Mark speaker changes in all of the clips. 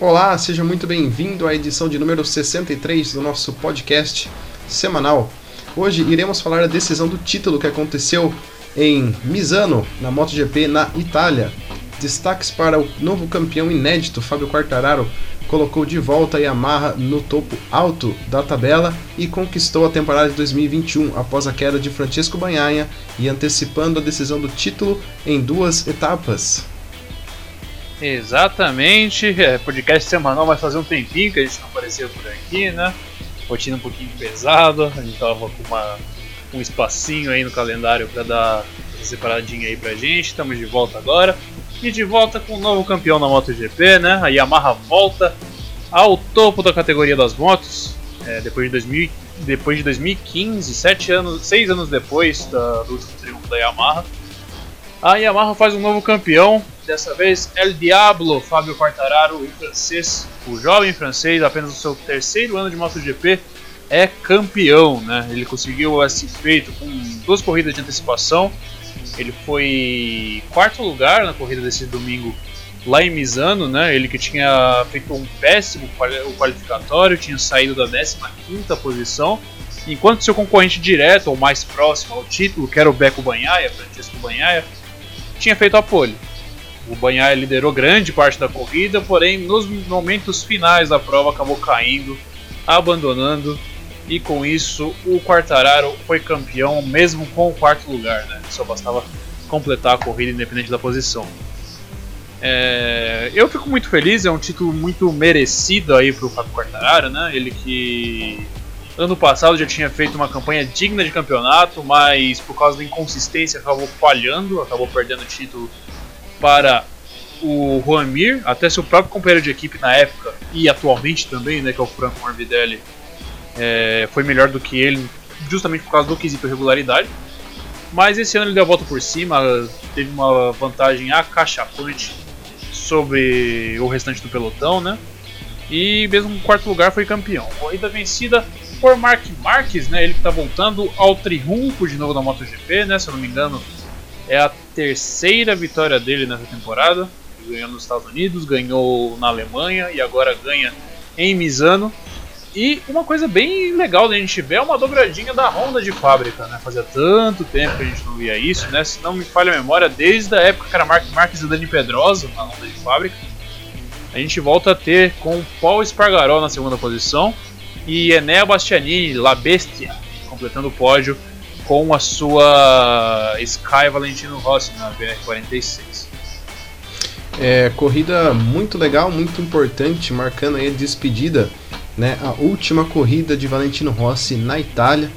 Speaker 1: Olá, seja muito bem-vindo à edição de número 63 do nosso podcast semanal. Hoje iremos falar da decisão do título que aconteceu em Misano, na MotoGP na Itália. Destaques para o novo campeão inédito, Fábio Quartararo, colocou de volta a Yamaha no topo alto da tabela e conquistou a temporada de 2021 após a queda de Francesco Banhaia e antecipando a decisão do título em duas etapas.
Speaker 2: Exatamente, é, podcast semanal vai fazer um tempinho que a gente não apareceu por aqui, né? Rotina um pouquinho pesada, a gente tava com uma, um espacinho aí no calendário para dar essa separadinha aí pra gente, estamos de volta agora. E de volta com um novo campeão na MotoGP, né? A Yamaha volta ao topo da categoria das motos, é, depois, de 2000, depois de 2015, sete anos, seis anos depois da, do último triunfo da Yamaha. A Yamaha faz um novo campeão, dessa vez El Diablo, Fábio Quartararo, em francês, o jovem francês, apenas no seu terceiro ano de MotoGP, é campeão, né? Ele conseguiu esse feito com duas corridas de antecipação. Ele foi quarto lugar na corrida desse domingo lá em Misano, né? Ele que tinha feito um péssimo qualificatório, tinha saído da 15ª posição, enquanto seu concorrente direto ou mais próximo ao título, que era o Beco Banhaia, Francesco Banhaia, tinha feito a pole. O Banhaia liderou grande parte da corrida, porém nos momentos finais da prova acabou caindo, abandonando e com isso o Quartararo foi campeão mesmo com o quarto lugar, né? Só bastava completar a corrida independente da posição. É, eu fico muito feliz, é um título muito merecido aí para o Fábio Quartararo, né? Ele que ano passado já tinha feito uma campanha digna de campeonato, mas por causa da inconsistência acabou falhando, acabou perdendo o título para o Juan Mir, até seu próprio companheiro de equipe na época e atualmente também, né, que é o Franco Morbidelli, é, foi melhor do que ele, justamente por causa do quesito regularidade. Mas esse ano ele deu a volta por cima, teve uma vantagem acachapante sobre o restante do pelotão, né? E mesmo no quarto lugar foi campeão. Corrida vencida por Mark Marques, né? Ele que está voltando ao triunfo de novo da MotoGP, né? Se eu não me engano, é a terceira vitória dele nessa temporada. Ganhou nos Estados Unidos, ganhou na Alemanha e agora ganha em Misano. E uma coisa bem legal da gente ver é uma dobradinha da Honda de fábrica, né? Fazia tanto tempo que a gente não via isso, né? Se não me falha a memória, desde a época que era Mark Marques e Dani Pedrosa na Honda de fábrica. A gente volta a ter com Paul Espargaró na segunda posição e Enea Bastianini, La Bestia, completando o pódio com a sua Sky Valentino Rossi na BR-46.
Speaker 1: É, corrida muito legal, muito importante, marcando aí a despedida, né, a última corrida de Valentino Rossi na Itália,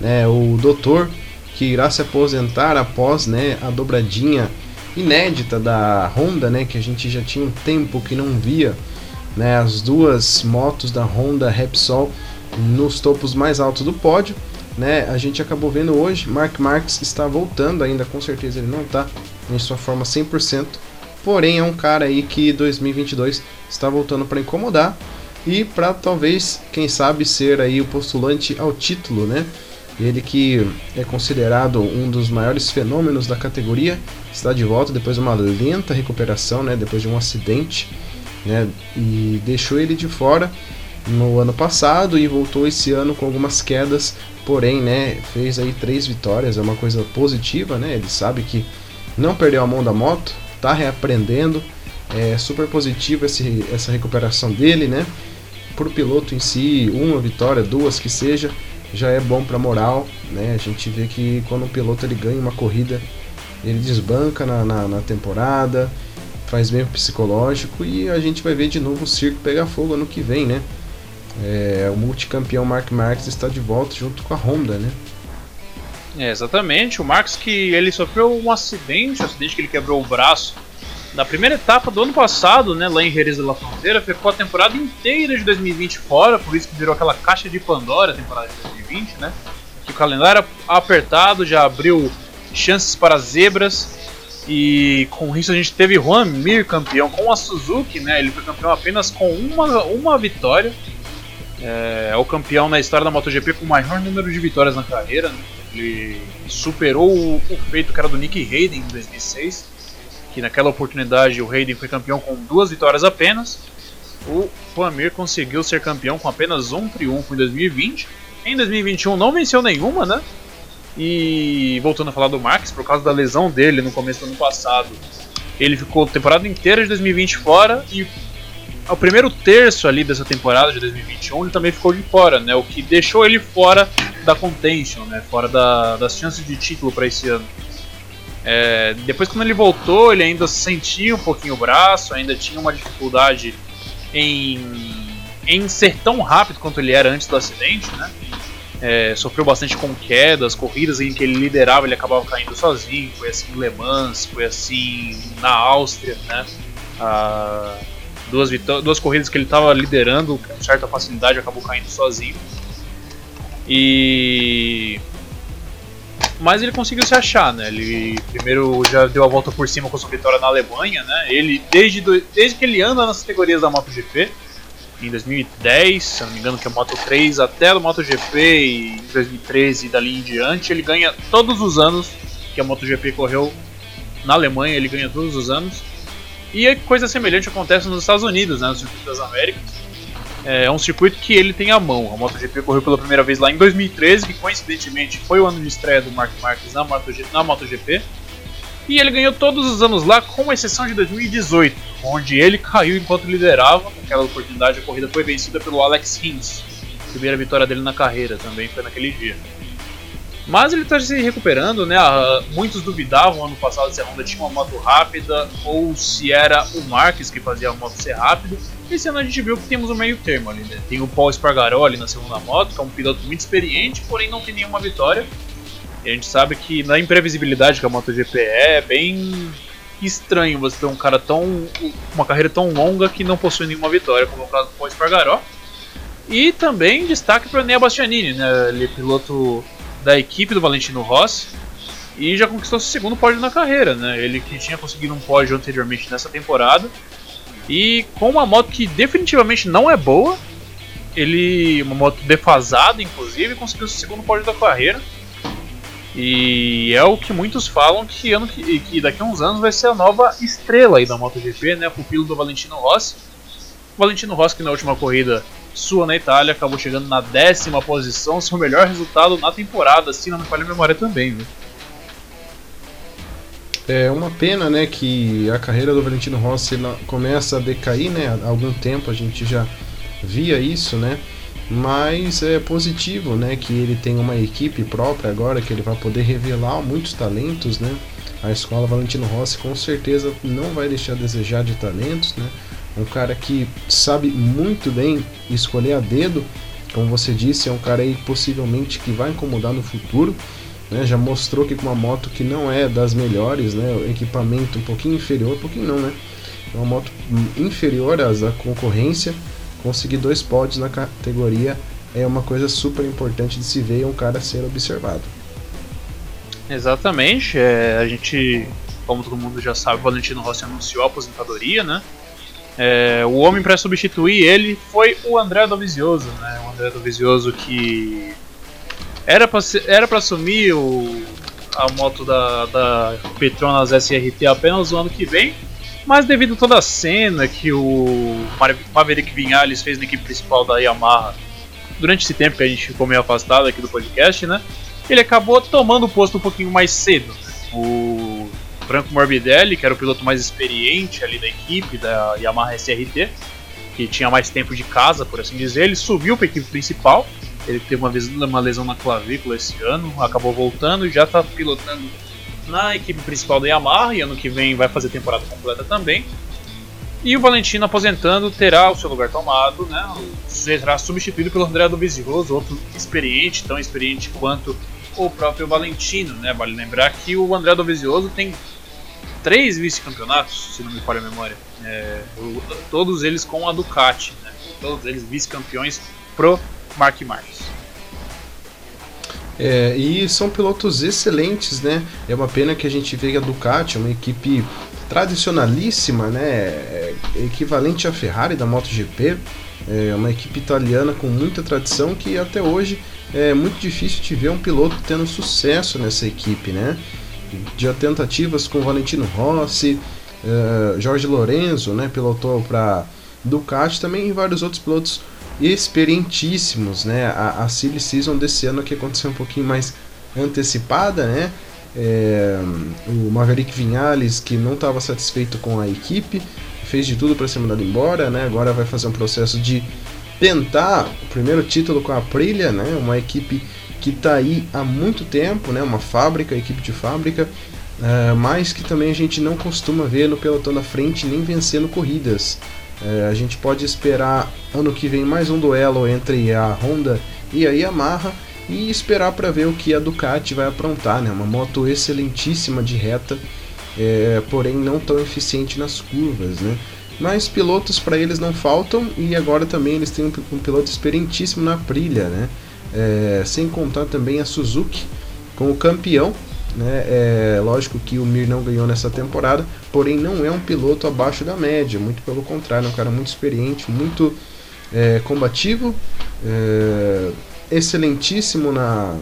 Speaker 1: né, o doutor que irá se aposentar após, né, a dobradinha inédita da Honda, né, que a gente já tinha um tempo que não via, né, as duas motos da Honda Repsol nos topos mais altos do pódio né? A gente acabou vendo hoje, Mark Marques está voltando ainda, com certeza ele não está em sua forma 100%, porém é um cara aí que 2022 está voltando para incomodar e para talvez, quem sabe, ser aí o postulante ao título, né? Ele que é considerado um dos maiores fenômenos da categoria, está de volta depois de uma lenta recuperação, né? Depois de um acidente, né? E deixou ele de fora no ano passado e voltou esse ano com algumas quedas, porém, né, fez aí três vitórias, é uma coisa positiva, né? Ele sabe que não perdeu a mão da moto, tá reaprendendo, é super positivo esse, essa recuperação dele, né? Pro piloto em si, uma vitória, duas que seja, já é bom para moral, né? A gente vê que quando um piloto ele ganha uma corrida, ele desbanca na, na, na temporada, faz bem o psicológico e a gente vai ver de novo o circo pegar fogo ano que vem, né? é, o multicampeão Mark Marques está de volta junto com a Honda, né?
Speaker 2: É, exatamente, o Marques que ele sofreu um acidente, um acidente que ele quebrou o braço na primeira etapa do ano passado, né, lá em Jerez de la Fronteira, ficou a temporada inteira de 2020 fora, por isso que virou aquela caixa de Pandora a temporada de 2020, né? Que o calendário apertado já abriu chances para zebras e com isso a gente teve Juan Mir campeão com a Suzuki, né? Ele foi campeão apenas com uma, uma vitória é, é, o campeão na história da MotoGP com o maior número de vitórias na carreira. Né? Ele superou o, o, feito que era do Nick Hayden em 2006, que naquela oportunidade o Hayden foi campeão com duas vitórias apenas. o Juan Mir conseguiu ser campeão com apenas um triunfo em 2020. Em 2021 não venceu nenhuma, né? E voltando a falar do Max, por causa da lesão dele no começo do ano passado, ele ficou a temporada inteira de 2020 fora e ao primeiro terço ali dessa temporada de 2021 ele também ficou de fora, né? O que deixou ele fora da contention, né? Fora da, das chances de título para esse ano. É, depois quando ele voltou, ele ainda sentia um pouquinho o braço, ainda tinha uma dificuldade em, em ser tão rápido quanto ele era antes do acidente, né? É, sofreu bastante com quedas, corridas em que ele liderava, ele acabava caindo sozinho. Foi assim em Le Mans, foi assim na Áustria, né? Ah, duas, duas corridas que ele estava liderando com certa facilidade, acabou caindo sozinho. E mas ele conseguiu se achar, né? Ele primeiro já deu a volta por cima com sua vitória na Alemanha, né? Ele desde, desde que ele anda nas categorias da MotoGP, em 2010, se não me engano, que é Moto 3 até o MotoGP e em 2013 e dali em diante, ele ganha todos os anos que a MotoGP correu na Alemanha, ele ganha todos os anos. E coisa semelhante acontece nos Estados Unidos, né, no Circuito das Américas. É um circuito que ele tem a mão. A MotoGP correu pela primeira vez lá em 2013, que coincidentemente foi o ano de estreia do Mark Marques na MotoGP. Na MotoGP. E ele ganhou todos os anos lá, com exceção de 2018, onde ele caiu enquanto liderava. Naquela oportunidade, a corrida foi vencida pelo Alex Rins. Primeira vitória dele na carreira também foi naquele dia. Mas ele está se recuperando, né? Ah, muitos duvidavam ano passado se a Honda tinha uma moto rápida ou se era o Marques que fazia a moto ser rápida. Esse ano a gente viu que temos um meio termo ali, né? Tem o Paul Spargaró ali na segunda moto, que é um piloto muito experiente, porém não tem nenhuma vitória. E a gente sabe que na imprevisibilidade que a MotoGP é, é bem estranho você ter um cara tão. uma carreira tão longa que não possui nenhuma vitória, como é o caso do Paul. E também destaque para Nea Bastianini, né? Ele é piloto da equipe do Valentino Rossi e já conquistou seu segundo pódio na carreira, né? Ele que tinha conseguido um pódio anteriormente nessa temporada e com uma moto que definitivamente não é boa, ele uma moto defasada inclusive conseguiu seu segundo pódio da carreira. E é o que muitos falam que, ano que, que daqui a uns anos vai ser a nova estrela aí da MotoGP, né? Pupilo do Valentino Rossi. O Valentino Rossi que na última corrida sua na Itália, acabou chegando na décima posição, seu melhor resultado na temporada, se não me falha a memória também, viu?
Speaker 1: É uma pena, né, que a carreira do Valentino Rossi começa a decair, né? Há algum tempo a gente já via isso, né? Mas é positivo, né, que ele tem uma equipe própria agora, que ele vai poder revelar muitos talentos, né? A escola Valentino Rossi com certeza não vai deixar a desejar de talentos, né? um cara que sabe muito bem escolher a dedo, como você disse, é um cara aí possivelmente que vai incomodar no futuro. Né? Já mostrou que com uma moto que não é das melhores, né? o equipamento um pouquinho inferior, um pouquinho não, né? É uma moto inferior à concorrência, conseguir dois pódios na categoria é uma coisa super importante de se ver e um cara ser observado.
Speaker 2: Exatamente, é, a gente, como todo mundo já sabe, o Valentino Rossi anunciou a aposentadoria, né? É, o homem para substituir ele foi o André Dovizioso, né? O André Dovizioso que era para era para assumir o, a moto da, da Petronas SRT apenas no ano que vem, mas devido a toda a cena que o Maverick Vinhales fez na equipe principal da Yamaha durante esse tempo que a gente ficou meio afastado aqui do podcast, né? Ele acabou tomando o posto um pouquinho mais cedo. O Franco Morbidelli, que era o piloto mais experiente ali da equipe, da Yamaha SRT, que tinha mais tempo de casa, por assim dizer, ele subiu para a equipe principal. Ele teve uma, uma lesão na clavícula esse ano, acabou voltando e já está pilotando na equipe principal da Yamaha. E ano que vem vai fazer temporada completa também. E o Valentino aposentando terá o seu lugar tomado, né? Será substituído pelo André Dovizioso, outro experiente, tão experiente quanto o próprio Valentino, né? Vale lembrar que o André Dovizioso tem três vice-campeonatos, se não me falha a memória. É, todos eles com a Ducati, né? todos eles vice-campeões pro Mark Marques.
Speaker 1: É, e são pilotos excelentes, né? É uma pena que a gente vê a Ducati, uma equipe tradicionalíssima, né? É equivalente à Ferrari da MotoGP, é uma equipe italiana com muita tradição que até hoje é muito difícil de ver um piloto tendo sucesso nessa equipe, né? de tentativas com Valentino Rossi, uh, Jorge Lorenzo, né, pilotou para Ducati também e vários outros pilotos experientíssimos, né? A, a Silly Season desse ano que aconteceu um pouquinho mais antecipada, né? É, o Maverick Vinhales, que não estava satisfeito com a equipe, fez de tudo para ser mandado embora, né? Agora vai fazer um processo de tentar o primeiro título com a Aprilia, né? Uma equipe que está aí há muito tempo, né? Uma fábrica, equipe de fábrica, uh, mas que também a gente não costuma ver no pelotão da frente nem vencendo corridas. Uh, a gente pode esperar ano que vem mais um duelo entre a Honda e a Yamaha e esperar para ver o que a Ducati vai aprontar, né? Uma moto excelentíssima de reta, é, porém não tão eficiente nas curvas, né? Mas pilotos para eles não faltam e agora também eles têm um, piloto experientíssimo na Aprilia, né? É, sem contar também a Suzuki como campeão. Né? É, lógico que o Mir não ganhou nessa temporada, porém não é um piloto abaixo da média, muito pelo contrário, é um cara muito experiente, muito é, combativo, é, excelentíssimo na,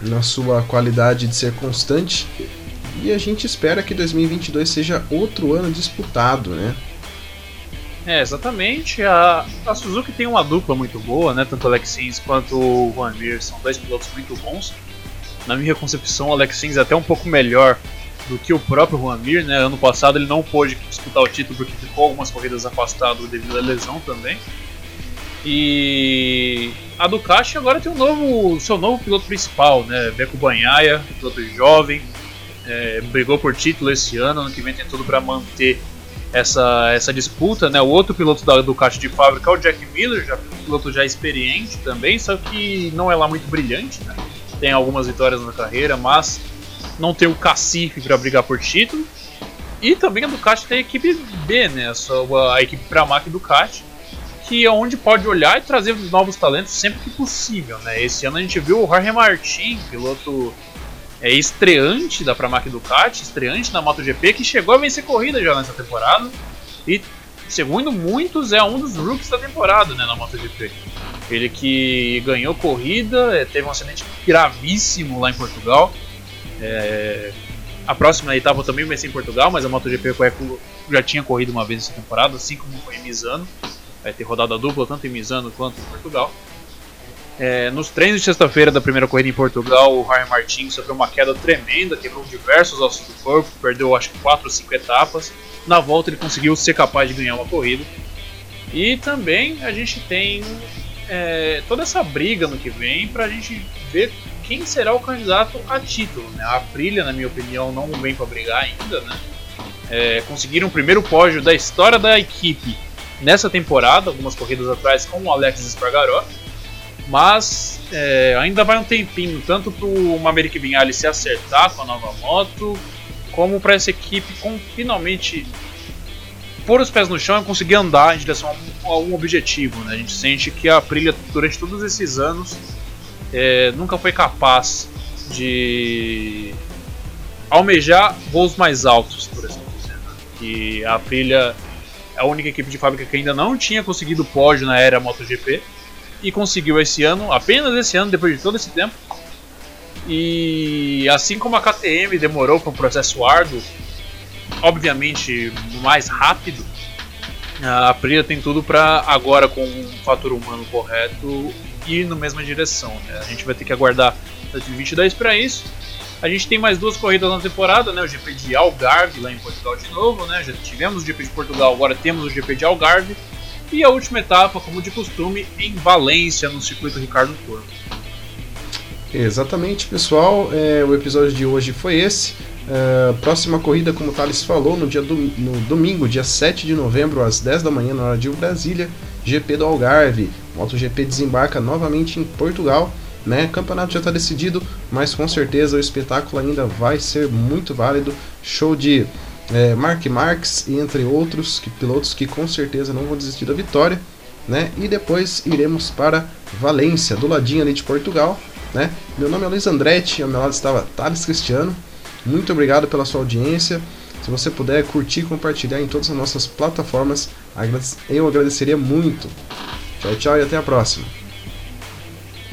Speaker 1: na sua qualidade de ser constante. E a gente espera que 2022 seja outro ano disputado, né?
Speaker 2: É, exatamente. A, a Suzuki tem uma dupla muito boa, né? Tanto o Alex Sims quanto o Juan Mir são dois pilotos muito bons. Na minha concepção, o Alex Sims é até um pouco melhor do que o próprio Juan Mir, né? Ano passado ele não pôde disputar o título porque ficou algumas corridas afastado devido à lesão também. E a Ducati agora tem um novo, seu novo piloto principal, né? Beco Banhaia, piloto jovem, é, brigou por título esse ano, ano que vem tem tudo para manter essa, essa disputa, né? O outro piloto da Ducati de fábrica é o Jack Miller, já piloto já experiente também, só que não é lá muito brilhante, né? Tem algumas vitórias na carreira, mas não tem o cacife para brigar por título. E também a Ducati tem a equipe B, né? A, a equipe Pramac Ducati, que é onde pode olhar e trazer novos talentos sempre que possível, né? Esse ano a gente viu o Jorge Martin, piloto é, estreante da Pramac Ducati, estreante na MotoGP, que chegou a vencer corrida já nessa temporada. E, segundo muitos, é um dos rookies da temporada né, na MotoGP. Ele que ganhou corrida, é, teve um acidente gravíssimo lá em Portugal. É, a próxima etapa também vai ser em Portugal, mas a MotoGP já tinha corrido uma vez essa temporada, assim como foi em Misano vai ter rodada dupla tanto em Misano quanto em Portugal. É, nos treinos de sexta-feira da primeira corrida em Portugal, o Ryan Martin sofreu uma queda tremenda, quebrou diversos ossos do corpo, perdeu acho que 4 ou 5 etapas. Na volta ele conseguiu ser capaz de ganhar uma corrida. E também a gente tem é, toda essa briga no que vem para a gente ver quem será o candidato a título. Né? A Aprilia, na minha opinião, não vem para brigar ainda. Né? É, conseguiram o primeiro pódio da história da equipe nessa temporada, algumas corridas atrás com o Alex Espargaró. Mas é, ainda vai um tempinho, tanto para o Maverick Vinales se acertar com a nova moto, como para essa equipe com, finalmente pôr os pés no chão e conseguir andar em direção a um, objetivo. Né? A gente sente que a Aprilia, durante todos esses anos, é, nunca foi capaz de almejar voos mais altos, por. Né? Que a Aprilia a única equipe de fábrica que ainda não tinha conseguido pódio na era MotoGP e conseguiu esse ano, apenas esse ano, depois de todo esse tempo. E assim como a KTM demorou para um processo árduo, obviamente mais rápido, a Aprilia tem tudo para agora com um fator humano correto ir na mesma direção. Né? A gente vai ter que aguardar 2022 para isso. A gente tem mais duas corridas na temporada, né? O GP de Algarve lá em Portugal de novo, né? Já tivemos o GP de Portugal, agora temos o GP de Algarve. E a última etapa, como de costume, em Valência, no circuito Ricardo Corvo.
Speaker 1: Exatamente, pessoal. É, o episódio de hoje foi esse. É, próxima corrida, como o Thales falou, no, dia do, no domingo, dia 7 de novembro, às 10 da manhã, na hora de Brasília, GP do Algarve. MotoGP desembarca novamente em Portugal né? O campeonato já está decidido, mas com certeza o espetáculo ainda vai ser muito válido. Show de é, Mark Marques e entre outros que, pilotos que com certeza não vão desistir da vitória. Né? E depois iremos para Valência, do ladinho ali de Portugal. Né? Meu nome é Luiz Andretti, ao meu lado estava Thales Cristiano. Muito obrigado pela sua audiência. Se você puder curtir e compartilhar em todas as nossas plataformas, eu agradeceria muito. Tchau, tchau e até a próxima.